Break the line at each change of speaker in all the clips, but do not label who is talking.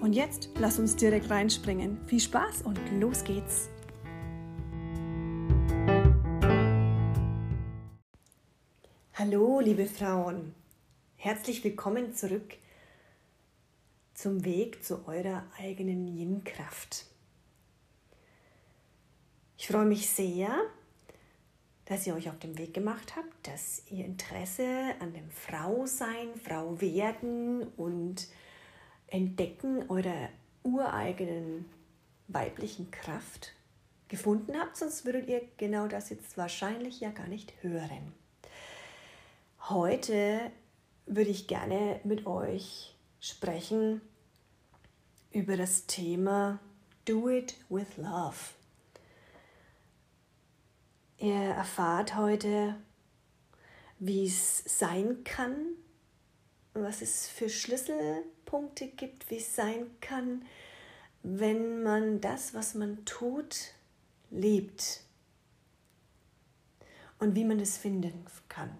Und jetzt lass uns direkt reinspringen. Viel Spaß und los geht's! Hallo, liebe Frauen. Herzlich willkommen zurück zum Weg zu eurer eigenen Yin-Kraft. Ich freue mich sehr, dass ihr euch auf den Weg gemacht habt, dass ihr Interesse an dem Frausein, Frau werden und Entdecken eurer ureigenen weiblichen Kraft gefunden habt, sonst würdet ihr genau das jetzt wahrscheinlich ja gar nicht hören. Heute würde ich gerne mit euch sprechen über das Thema Do It with Love. Ihr erfahrt heute, wie es sein kann, was es für Schlüsselpunkte gibt, wie es sein kann, wenn man das, was man tut, liebt und wie man es finden kann.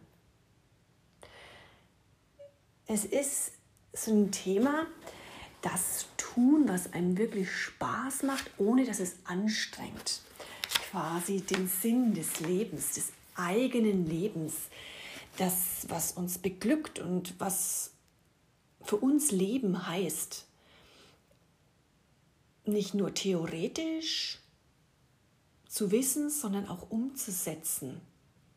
Es ist so ein Thema, das tun, was einem wirklich Spaß macht, ohne dass es anstrengt. Quasi den Sinn des Lebens, des eigenen Lebens das, was uns beglückt und was für uns Leben heißt, nicht nur theoretisch zu wissen, sondern auch umzusetzen.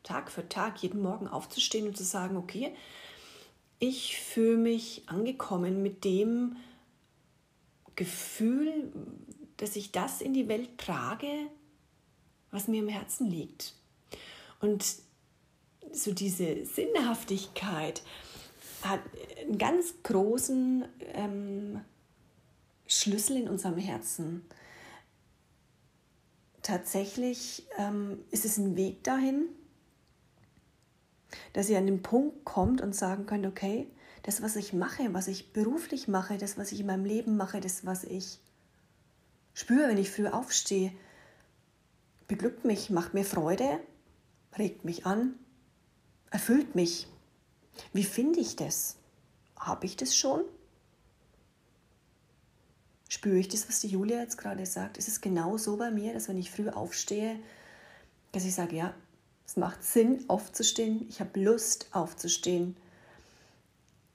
Tag für Tag, jeden Morgen aufzustehen und zu sagen, okay, ich fühle mich angekommen mit dem Gefühl, dass ich das in die Welt trage, was mir im Herzen liegt. Und so diese Sinnhaftigkeit hat einen ganz großen ähm, Schlüssel in unserem Herzen. Tatsächlich ähm, ist es ein Weg dahin, dass ihr an den Punkt kommt und sagen könnt, okay, das, was ich mache, was ich beruflich mache, das, was ich in meinem Leben mache, das, was ich spüre, wenn ich früh aufstehe, beglückt mich, macht mir Freude, regt mich an, erfüllt mich. Wie finde ich das? Habe ich das schon? Spüre ich das, was die Julia jetzt gerade sagt? Ist es genau so bei mir, dass wenn ich früh aufstehe, dass ich sage, ja, es macht Sinn, aufzustehen. Ich habe Lust, aufzustehen.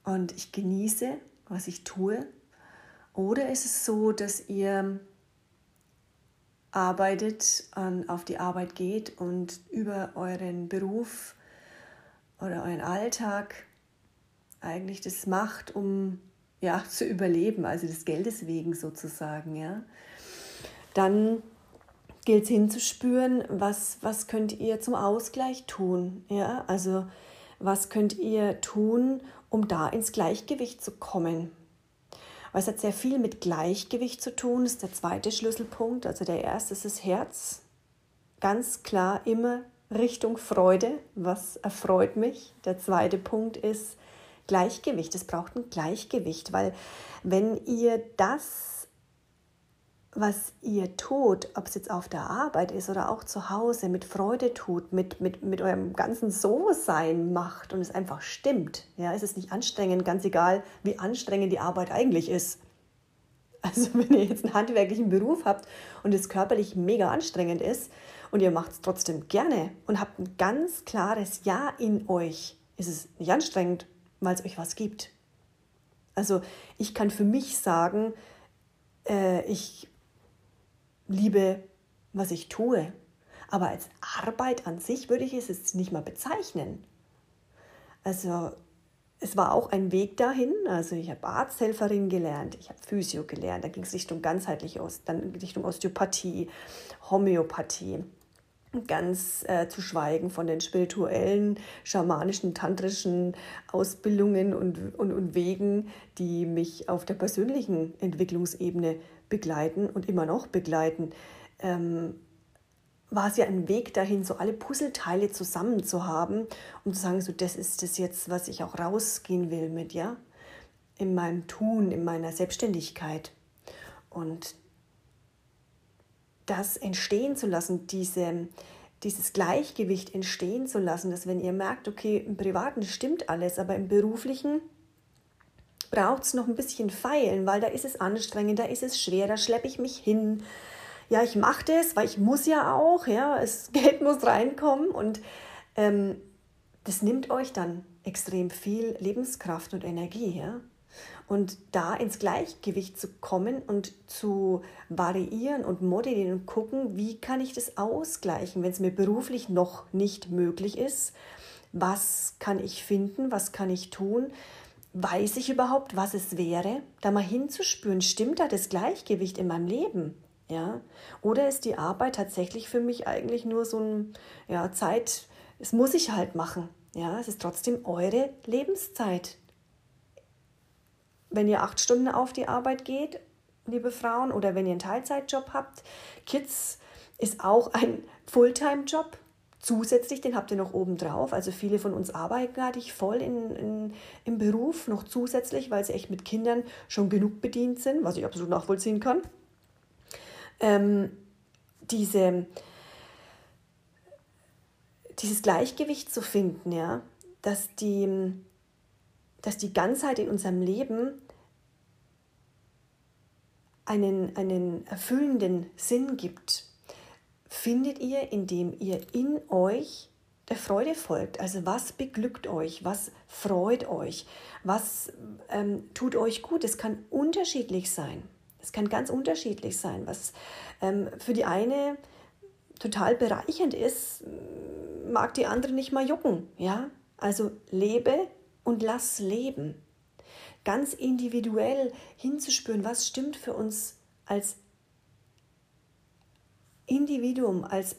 Und ich genieße, was ich tue. Oder ist es so, dass ihr arbeitet, auf die Arbeit geht und über euren Beruf oder euren Alltag eigentlich das macht, um ja, zu überleben, also des Geldes wegen sozusagen, ja, dann gilt es hinzuspüren, was, was könnt ihr zum Ausgleich tun, ja, also was könnt ihr tun, um da ins Gleichgewicht zu kommen. Weil es hat sehr viel mit Gleichgewicht zu tun, ist der zweite Schlüsselpunkt. Also der erste ist das Herz. Ganz klar immer Richtung Freude, was erfreut mich. Der zweite Punkt ist Gleichgewicht. Es braucht ein Gleichgewicht, weil wenn ihr das, was ihr tut, ob es jetzt auf der Arbeit ist oder auch zu Hause, mit Freude tut, mit, mit, mit eurem ganzen So-Sein macht und es einfach stimmt, ja, ist es nicht anstrengend, ganz egal, wie anstrengend die Arbeit eigentlich ist. Also wenn ihr jetzt einen handwerklichen Beruf habt und es körperlich mega anstrengend ist, und ihr macht es trotzdem gerne und habt ein ganz klares Ja in euch, ist es nicht anstrengend, weil es euch was gibt. Also ich kann für mich sagen, äh, ich liebe, was ich tue. Aber als Arbeit an sich würde ich es jetzt nicht mal bezeichnen. Also es war auch ein Weg dahin. Also ich habe Arzthelferin gelernt, ich habe Physio gelernt, da ging es Richtung ganzheitlich aus, dann Richtung Osteopathie, Homöopathie. Ganz äh, zu schweigen von den spirituellen, schamanischen, tantrischen Ausbildungen und, und, und Wegen, die mich auf der persönlichen Entwicklungsebene begleiten und immer noch begleiten. Ähm, war es ja ein Weg dahin, so alle Puzzleteile zusammen zu haben, um zu sagen, so das ist das jetzt, was ich auch rausgehen will mit, ja, in meinem Tun, in meiner Selbstständigkeit. Und das entstehen zu lassen, diese, dieses Gleichgewicht entstehen zu lassen, dass wenn ihr merkt, okay, im Privaten stimmt alles, aber im Beruflichen braucht es noch ein bisschen Feilen, weil da ist es anstrengend, da ist es schwer, da schleppe ich mich hin. Ja, ich mache das, weil ich muss ja auch, ja, das Geld muss reinkommen und ähm, das nimmt euch dann extrem viel Lebenskraft und Energie, ja. Und da ins Gleichgewicht zu kommen und zu variieren und modellieren und gucken, wie kann ich das ausgleichen, wenn es mir beruflich noch nicht möglich ist. Was kann ich finden? Was kann ich tun? Weiß ich überhaupt, was es wäre? Da mal hinzuspüren, stimmt da das Gleichgewicht in meinem Leben? Ja? Oder ist die Arbeit tatsächlich für mich eigentlich nur so ein ja, Zeit, es muss ich halt machen. Ja, es ist trotzdem eure Lebenszeit, wenn ihr acht Stunden auf die Arbeit geht, liebe Frauen, oder wenn ihr einen Teilzeitjob habt. Kids ist auch ein Fulltime-Job. Zusätzlich, den habt ihr noch oben drauf. Also viele von uns arbeiten gerade voll in, in, im Beruf, noch zusätzlich, weil sie echt mit Kindern schon genug bedient sind, was ich absolut nachvollziehen kann. Ähm, diese, dieses Gleichgewicht zu finden, ja, dass die, dass die Ganzheit in unserem Leben einen, einen erfüllenden Sinn gibt, findet ihr, indem ihr in euch der Freude folgt. Also was beglückt euch, was freut euch, was ähm, tut euch gut. Es kann unterschiedlich sein. Es kann ganz unterschiedlich sein. Was ähm, für die eine total bereichernd ist, mag die andere nicht mal jucken. Ja? Also lebe und lass leben. Ganz individuell hinzuspüren, was stimmt für uns als Individuum, als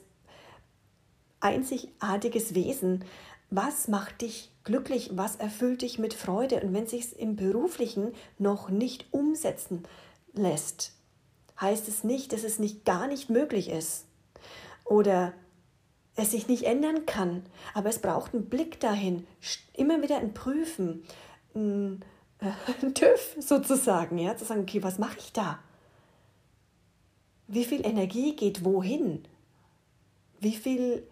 einzigartiges Wesen. Was macht dich glücklich? Was erfüllt dich mit Freude? Und wenn sich im Beruflichen noch nicht umsetzen lässt, heißt es nicht, dass es nicht gar nicht möglich ist oder es sich nicht ändern kann. Aber es braucht einen Blick dahin, immer wieder ein Prüfen, ein, äh, ein TÜV sozusagen, ja, zu sagen, okay, was mache ich da? Wie viel Energie geht wohin? Wie viel,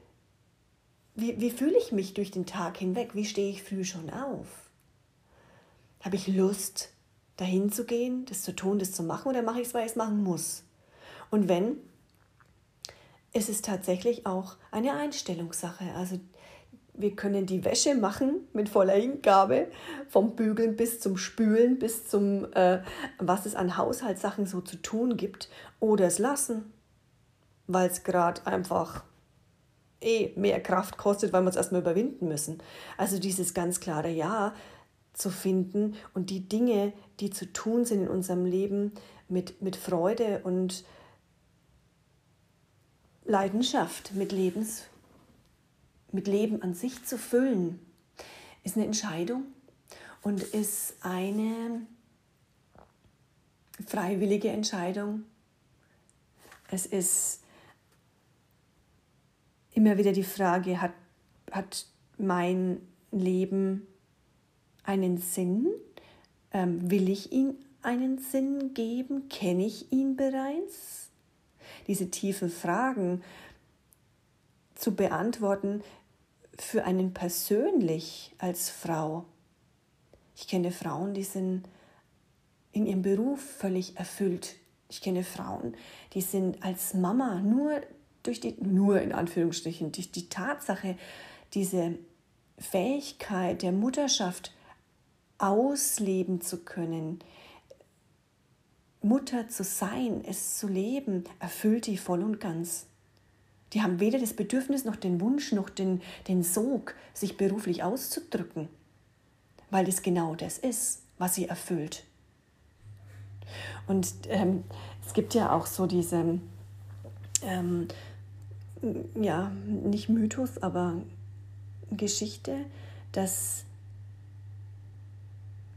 wie, wie fühle ich mich durch den Tag hinweg? Wie stehe ich früh schon auf? Habe ich Lust, dahin zu gehen, das zu tun, das zu machen, oder mache ich es, weil ich es machen muss? Und wenn, ist es tatsächlich auch eine Einstellungssache. Also wir können die Wäsche machen mit voller Hingabe, vom Bügeln bis zum Spülen, bis zum, äh, was es an Haushaltssachen so zu tun gibt, oder es lassen, weil es gerade einfach eh mehr Kraft kostet, weil wir es erstmal überwinden müssen. Also dieses ganz klare Ja zu finden und die Dinge, die zu tun sind in unserem Leben, mit, mit Freude und Leidenschaft, mit, Lebens, mit Leben an sich zu füllen, ist eine Entscheidung und ist eine freiwillige Entscheidung. Es ist immer wieder die Frage, hat, hat mein Leben einen Sinn? Ähm, will ich ihm einen Sinn geben? Kenne ich ihn bereits? Diese tiefen Fragen zu beantworten für einen persönlich als Frau. Ich kenne Frauen, die sind in ihrem Beruf völlig erfüllt. Ich kenne Frauen, die sind als Mama nur durch die, nur in Anführungsstrichen, durch die Tatsache, diese Fähigkeit der Mutterschaft ausleben zu können, Mutter zu sein, es zu leben, erfüllt die voll und ganz. Die haben weder das Bedürfnis noch den Wunsch noch den, den Sog, sich beruflich auszudrücken, weil das genau das ist, was sie erfüllt. Und ähm, es gibt ja auch so diese ähm, ja, nicht Mythos, aber Geschichte, dass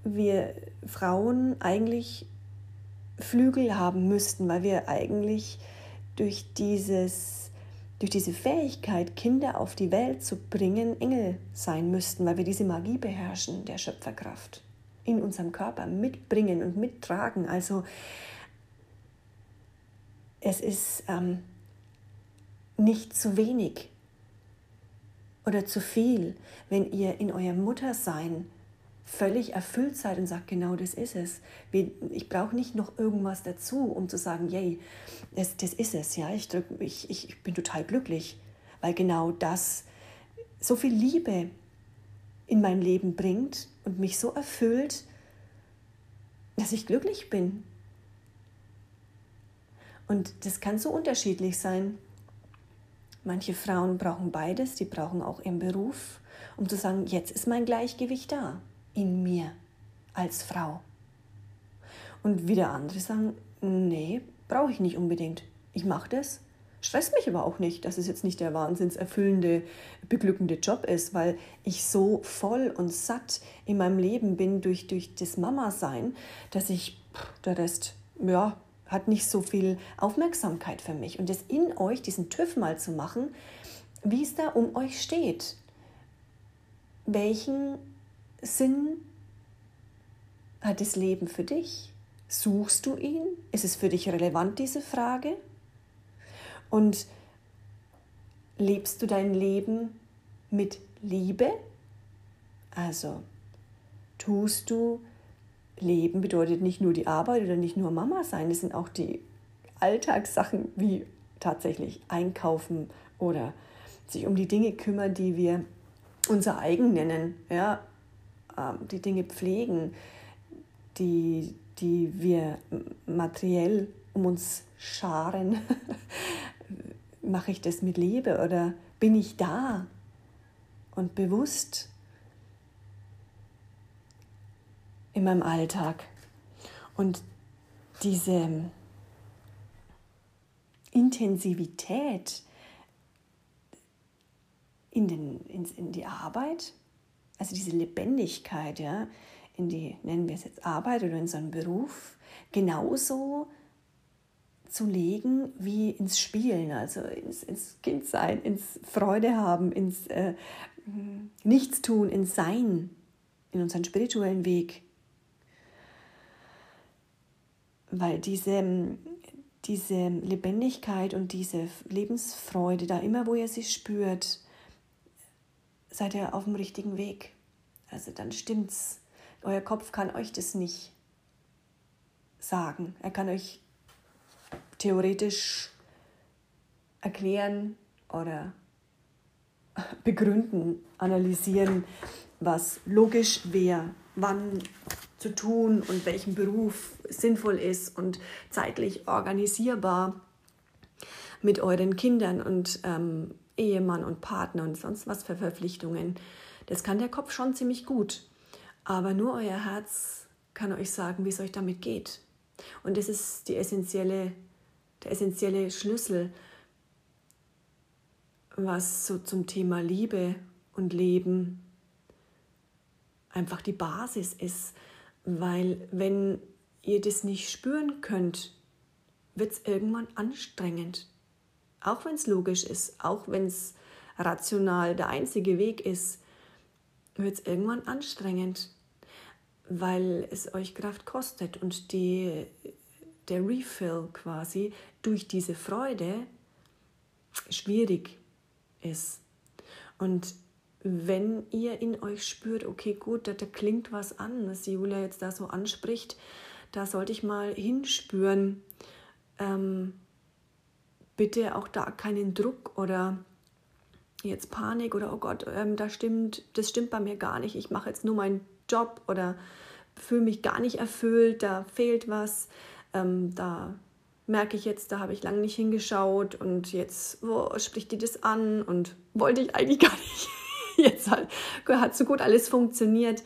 wir Frauen eigentlich Flügel haben müssten, weil wir eigentlich durch, dieses, durch diese Fähigkeit, Kinder auf die Welt zu bringen, Engel sein müssten, weil wir diese Magie beherrschen der Schöpferkraft in unserem Körper mitbringen und mittragen. Also es ist ähm, nicht zu wenig oder zu viel, wenn ihr in eurem Muttersein völlig erfüllt seid und sagt, genau das ist es. Ich brauche nicht noch irgendwas dazu, um zu sagen, yay, das, das ist es. Ja? Ich, drück, ich, ich bin total glücklich, weil genau das so viel Liebe in mein Leben bringt und mich so erfüllt, dass ich glücklich bin. Und das kann so unterschiedlich sein. Manche Frauen brauchen beides, die brauchen auch ihren Beruf, um zu sagen, jetzt ist mein Gleichgewicht da in mir als Frau. Und wieder andere sagen, nee, brauche ich nicht unbedingt. Ich mache das, stresst mich aber auch nicht, dass es jetzt nicht der wahnsinnserfüllende, beglückende Job ist, weil ich so voll und satt in meinem Leben bin durch, durch das Mama-Sein, dass ich, der Rest, ja, hat nicht so viel Aufmerksamkeit für mich. Und das in euch, diesen TÜV mal zu machen, wie es da um euch steht. Welchen Sinn hat das Leben für dich? Suchst du ihn? Ist es für dich relevant, diese Frage? Und lebst du dein Leben mit Liebe? Also tust du Leben bedeutet nicht nur die Arbeit oder nicht nur Mama sein, es sind auch die Alltagssachen wie tatsächlich einkaufen oder sich um die Dinge kümmern, die wir unser eigen nennen. Ja, die Dinge pflegen, die, die wir materiell um uns scharen, mache ich das mit Liebe oder bin ich da und bewusst in meinem Alltag? Und diese Intensivität in, den, in, in die Arbeit, also diese Lebendigkeit, ja, in die, nennen wir es jetzt Arbeit oder in so einen Beruf, genauso zu legen wie ins Spielen, also ins, ins Kindsein, ins Freude haben, ins äh, Nichtstun, ins Sein, in unseren spirituellen Weg. Weil diese, diese Lebendigkeit und diese Lebensfreude, da immer wo ihr sie spürt, seid ihr auf dem richtigen Weg. Also dann stimmt's. Euer Kopf kann euch das nicht sagen. Er kann euch theoretisch erklären oder begründen, analysieren, was logisch wäre, wann zu tun und welchen Beruf sinnvoll ist und zeitlich organisierbar mit euren Kindern und ähm, Ehemann und Partner und sonst was für Verpflichtungen. Das kann der Kopf schon ziemlich gut. Aber nur euer Herz kann euch sagen, wie es euch damit geht. Und das ist die essentielle, der essentielle Schlüssel, was so zum Thema Liebe und Leben einfach die Basis ist. Weil wenn ihr das nicht spüren könnt, wird es irgendwann anstrengend. Auch wenn es logisch ist, auch wenn es rational der einzige Weg ist, wird es irgendwann anstrengend, weil es euch Kraft kostet und die, der Refill quasi durch diese Freude schwierig ist. Und wenn ihr in euch spürt, okay, gut, da, da klingt was an, was Julia jetzt da so anspricht, da sollte ich mal hinspüren. Ähm, bitte auch da keinen Druck oder jetzt Panik oder oh Gott, ähm, da stimmt, das stimmt bei mir gar nicht, ich mache jetzt nur meinen Job oder fühle mich gar nicht erfüllt, da fehlt was, ähm, da merke ich jetzt, da habe ich lange nicht hingeschaut und jetzt wo spricht die das an und wollte ich eigentlich gar nicht. Jetzt hat, hat so gut alles funktioniert.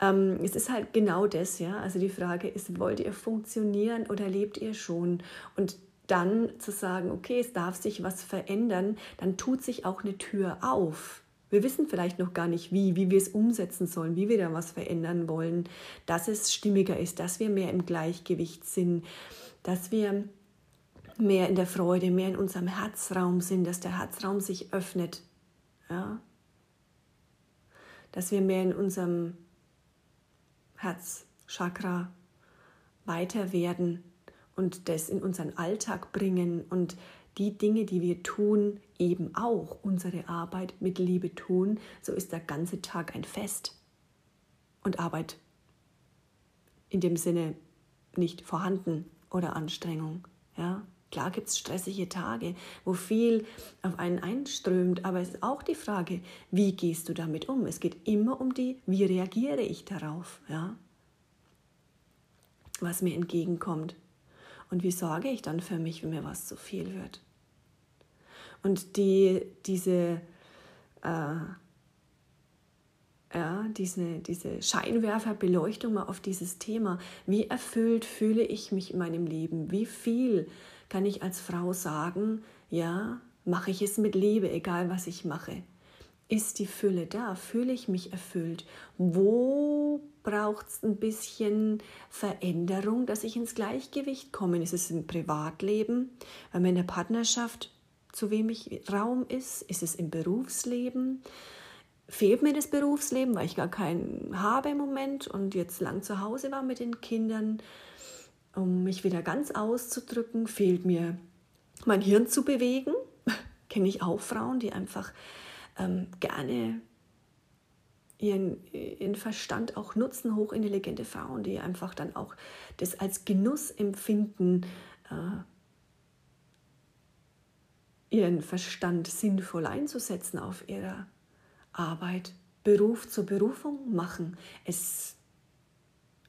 Ähm, es ist halt genau das, ja. Also die Frage ist, wollt ihr funktionieren oder lebt ihr schon? Und dann zu sagen, okay, es darf sich was verändern, dann tut sich auch eine Tür auf. Wir wissen vielleicht noch gar nicht, wie, wie wir es umsetzen sollen, wie wir da was verändern wollen, dass es stimmiger ist, dass wir mehr im Gleichgewicht sind, dass wir mehr in der Freude, mehr in unserem Herzraum sind, dass der Herzraum sich öffnet. Ja? Dass wir mehr in unserem Herzchakra weiter werden und das in unseren Alltag bringen und die Dinge, die wir tun, eben auch unsere Arbeit mit Liebe tun, so ist der ganze Tag ein Fest. Und Arbeit in dem Sinne nicht vorhanden oder Anstrengung. Ja? Klar gibt es stressige Tage, wo viel auf einen einströmt, aber es ist auch die Frage, wie gehst du damit um? Es geht immer um die, wie reagiere ich darauf, ja? was mir entgegenkommt. Und wie sorge ich dann für mich, wenn mir was zu viel wird? Und die, diese, äh, ja, diese, diese Scheinwerferbeleuchtung mal auf dieses Thema. Wie erfüllt fühle ich mich in meinem Leben? Wie viel kann ich als Frau sagen, ja, mache ich es mit Liebe, egal was ich mache? Ist die Fülle da? Fühle ich mich erfüllt? Wo braucht es ein bisschen Veränderung, dass ich ins Gleichgewicht komme? Ist es im Privatleben, wenn man in der Partnerschaft zu wenig Raum ist? Ist es im Berufsleben? Fehlt mir das Berufsleben, weil ich gar keinen habe im Moment und jetzt lang zu Hause war mit den Kindern? Um mich wieder ganz auszudrücken, fehlt mir mein Hirn zu bewegen. Kenne ich auch Frauen, die einfach ähm, gerne ihren, ihren Verstand auch nutzen, hochintelligente Frauen, die einfach dann auch das als Genuss empfinden, äh, ihren Verstand sinnvoll einzusetzen auf ihrer Arbeit, Beruf zur Berufung machen, es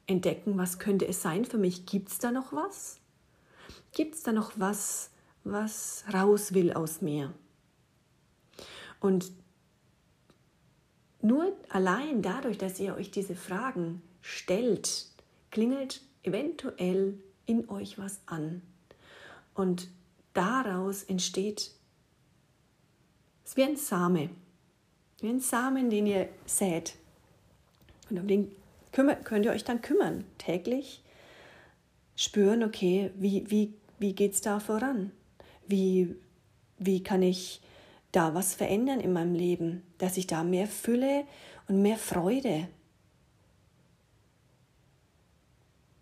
entdecken, was könnte es sein für mich, gibt es da noch was? Gibt es da noch was, was raus will aus mir? Und nur allein dadurch, dass ihr euch diese Fragen stellt, klingelt eventuell in euch was an. Und daraus entsteht es wie ein Same, wie ein Samen, den ihr sät. Und um den könnt ihr euch dann kümmern, täglich spüren, okay, wie, wie, wie geht es da voran? Wie, wie kann ich da was verändern in meinem Leben, dass ich da mehr Fülle und mehr Freude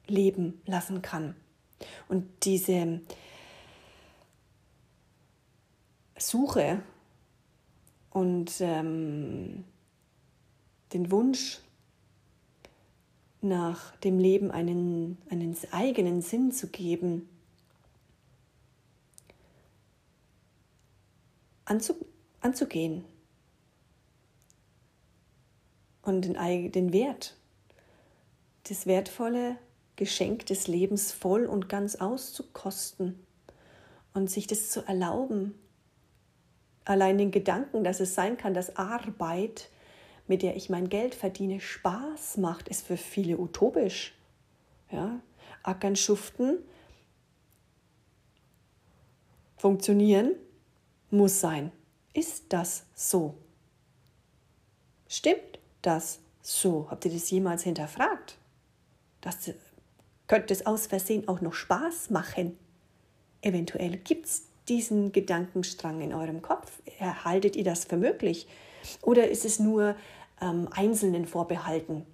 leben lassen kann. Und diese Suche und ähm, den Wunsch nach dem Leben einen, einen eigenen Sinn zu geben, anzu, anzugehen und den, den Wert, das wertvolle Geschenk des Lebens voll und ganz auszukosten und sich das zu erlauben. Allein den Gedanken, dass es sein kann, dass Arbeit, mit der ich mein Geld verdiene, Spaß macht, ist für viele utopisch. Ja? Ackern, schuften, funktionieren, muss sein. Ist das so? Stimmt das so? Habt ihr das jemals hinterfragt? Das könnte es aus Versehen auch noch Spaß machen. Eventuell gibt es diesen Gedankenstrang in eurem Kopf. Erhaltet ihr das für möglich? Oder ist es nur ähm, Einzelnen vorbehalten?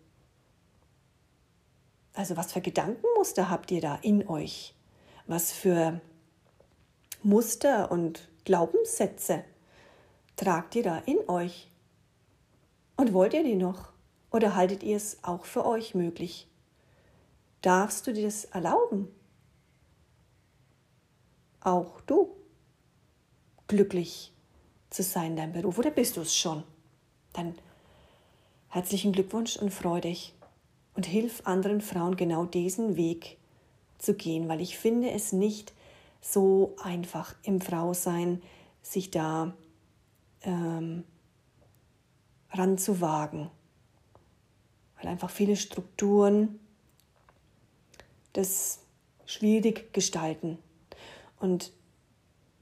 Also was für Gedankenmuster habt ihr da in euch? Was für Muster und Glaubenssätze tragt ihr da in euch? Und wollt ihr die noch? Oder haltet ihr es auch für euch möglich? Darfst du dir das erlauben? Auch du glücklich zu sein in deinem Beruf oder bist du es schon? Dann herzlichen Glückwunsch und freu dich und hilf anderen Frauen genau diesen Weg zu gehen, weil ich finde es nicht so einfach im Frausein, sich da ähm, ranzuwagen. Weil einfach viele Strukturen das schwierig gestalten. und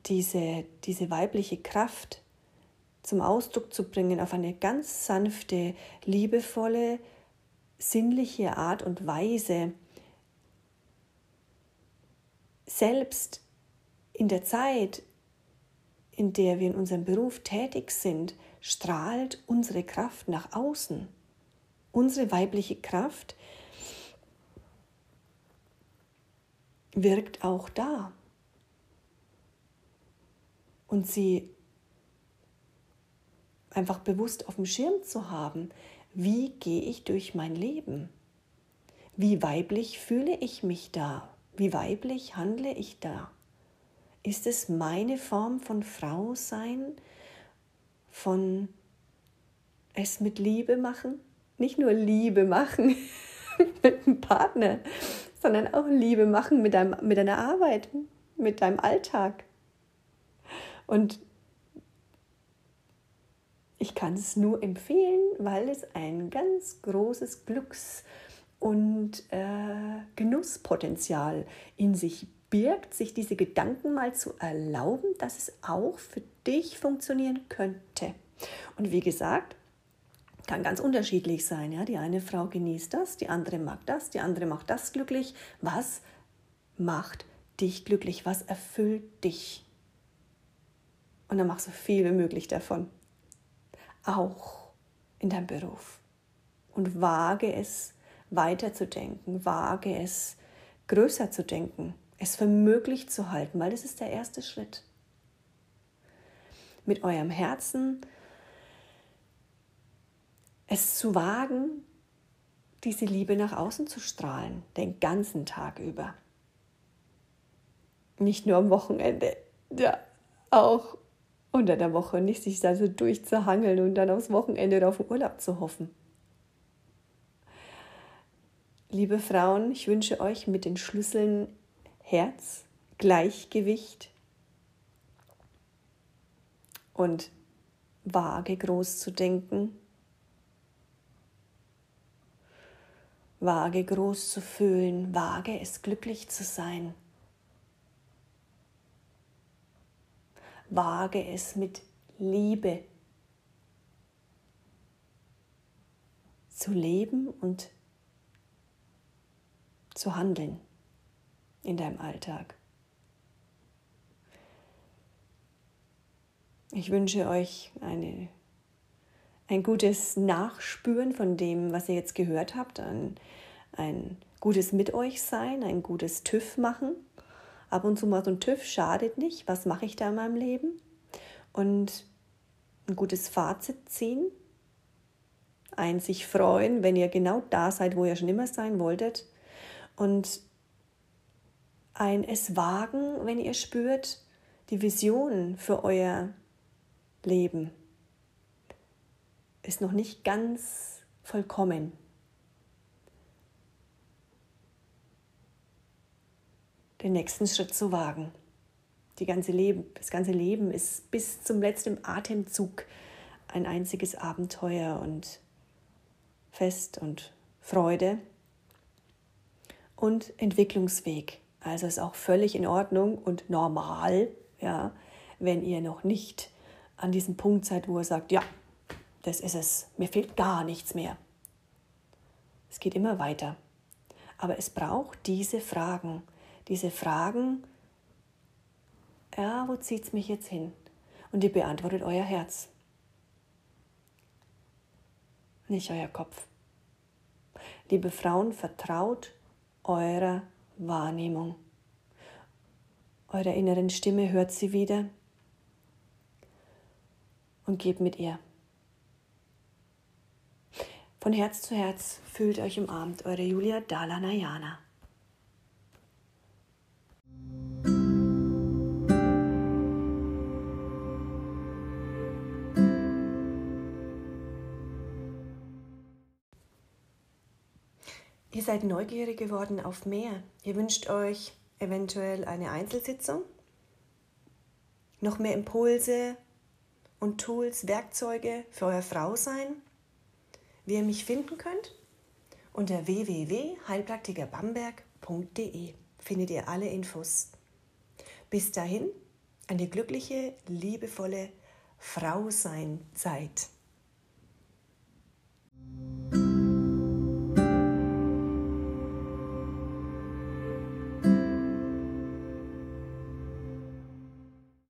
diese, diese weibliche Kraft zum Ausdruck zu bringen auf eine ganz sanfte, liebevolle, sinnliche Art und Weise, selbst in der Zeit, in der wir in unserem Beruf tätig sind, strahlt unsere Kraft nach außen. Unsere weibliche Kraft wirkt auch da. Und sie einfach bewusst auf dem Schirm zu haben, wie gehe ich durch mein Leben? Wie weiblich fühle ich mich da? Wie weiblich handle ich da? Ist es meine Form von Frau sein, von es mit Liebe machen? Nicht nur Liebe machen mit einem Partner, sondern auch Liebe machen mit, deinem, mit deiner Arbeit, mit deinem Alltag. Und ich kann es nur empfehlen, weil es ein ganz großes Glücks- und äh, Genusspotenzial in sich birgt, sich diese Gedanken mal zu erlauben, dass es auch für dich funktionieren könnte. Und wie gesagt, kann ganz unterschiedlich sein. Ja? Die eine Frau genießt das, die andere mag das, die andere macht das glücklich. Was macht dich glücklich? Was erfüllt dich? Und dann mach so viel wie möglich davon. Auch in deinem Beruf. Und wage es weiterzudenken, wage es größer zu denken, es für möglich zu halten, weil das ist der erste Schritt. Mit eurem Herzen es zu wagen, diese Liebe nach außen zu strahlen, den ganzen Tag über. Nicht nur am Wochenende, ja, auch unter der Woche, nicht sich da so durchzuhangeln und dann aufs Wochenende oder auf den Urlaub zu hoffen. Liebe Frauen, ich wünsche euch mit den Schlüsseln Herz, Gleichgewicht und vage groß zu denken, Wage groß zu fühlen, wage es glücklich zu sein. Wage es mit Liebe zu leben und zu handeln in deinem Alltag. Ich wünsche euch eine ein gutes Nachspüren von dem, was ihr jetzt gehört habt, ein, ein gutes Mit euch sein, ein gutes TÜV machen. Ab und zu mal so ein TÜV schadet nicht. Was mache ich da in meinem Leben? Und ein gutes Fazit ziehen. Ein sich freuen, wenn ihr genau da seid, wo ihr schon immer sein wolltet. Und ein es wagen, wenn ihr spürt, die Vision für euer Leben ist noch nicht ganz vollkommen. Den nächsten Schritt zu wagen. Die ganze Leben, das ganze Leben ist bis zum letzten Atemzug ein einziges Abenteuer und Fest und Freude und Entwicklungsweg. Also ist auch völlig in Ordnung und normal, ja, wenn ihr noch nicht an diesem Punkt seid, wo ihr sagt, ja, das ist es, mir fehlt gar nichts mehr. Es geht immer weiter. Aber es braucht diese Fragen, diese Fragen, ja, wo zieht es mich jetzt hin? Und die beantwortet euer Herz, nicht euer Kopf. Liebe Frauen, vertraut eurer Wahrnehmung. Eurer inneren Stimme hört sie wieder und geht mit ihr. Von Herz zu Herz fühlt euch umarmt, eure Julia Dalanayana. Ihr seid neugierig geworden auf mehr. Ihr wünscht euch eventuell eine Einzelsitzung, noch mehr Impulse und Tools, Werkzeuge für euer Frausein wie ihr mich finden könnt? Unter www.heilpraktikerbamberg.de findet ihr alle Infos. Bis dahin eine glückliche, liebevolle Frau sein seid.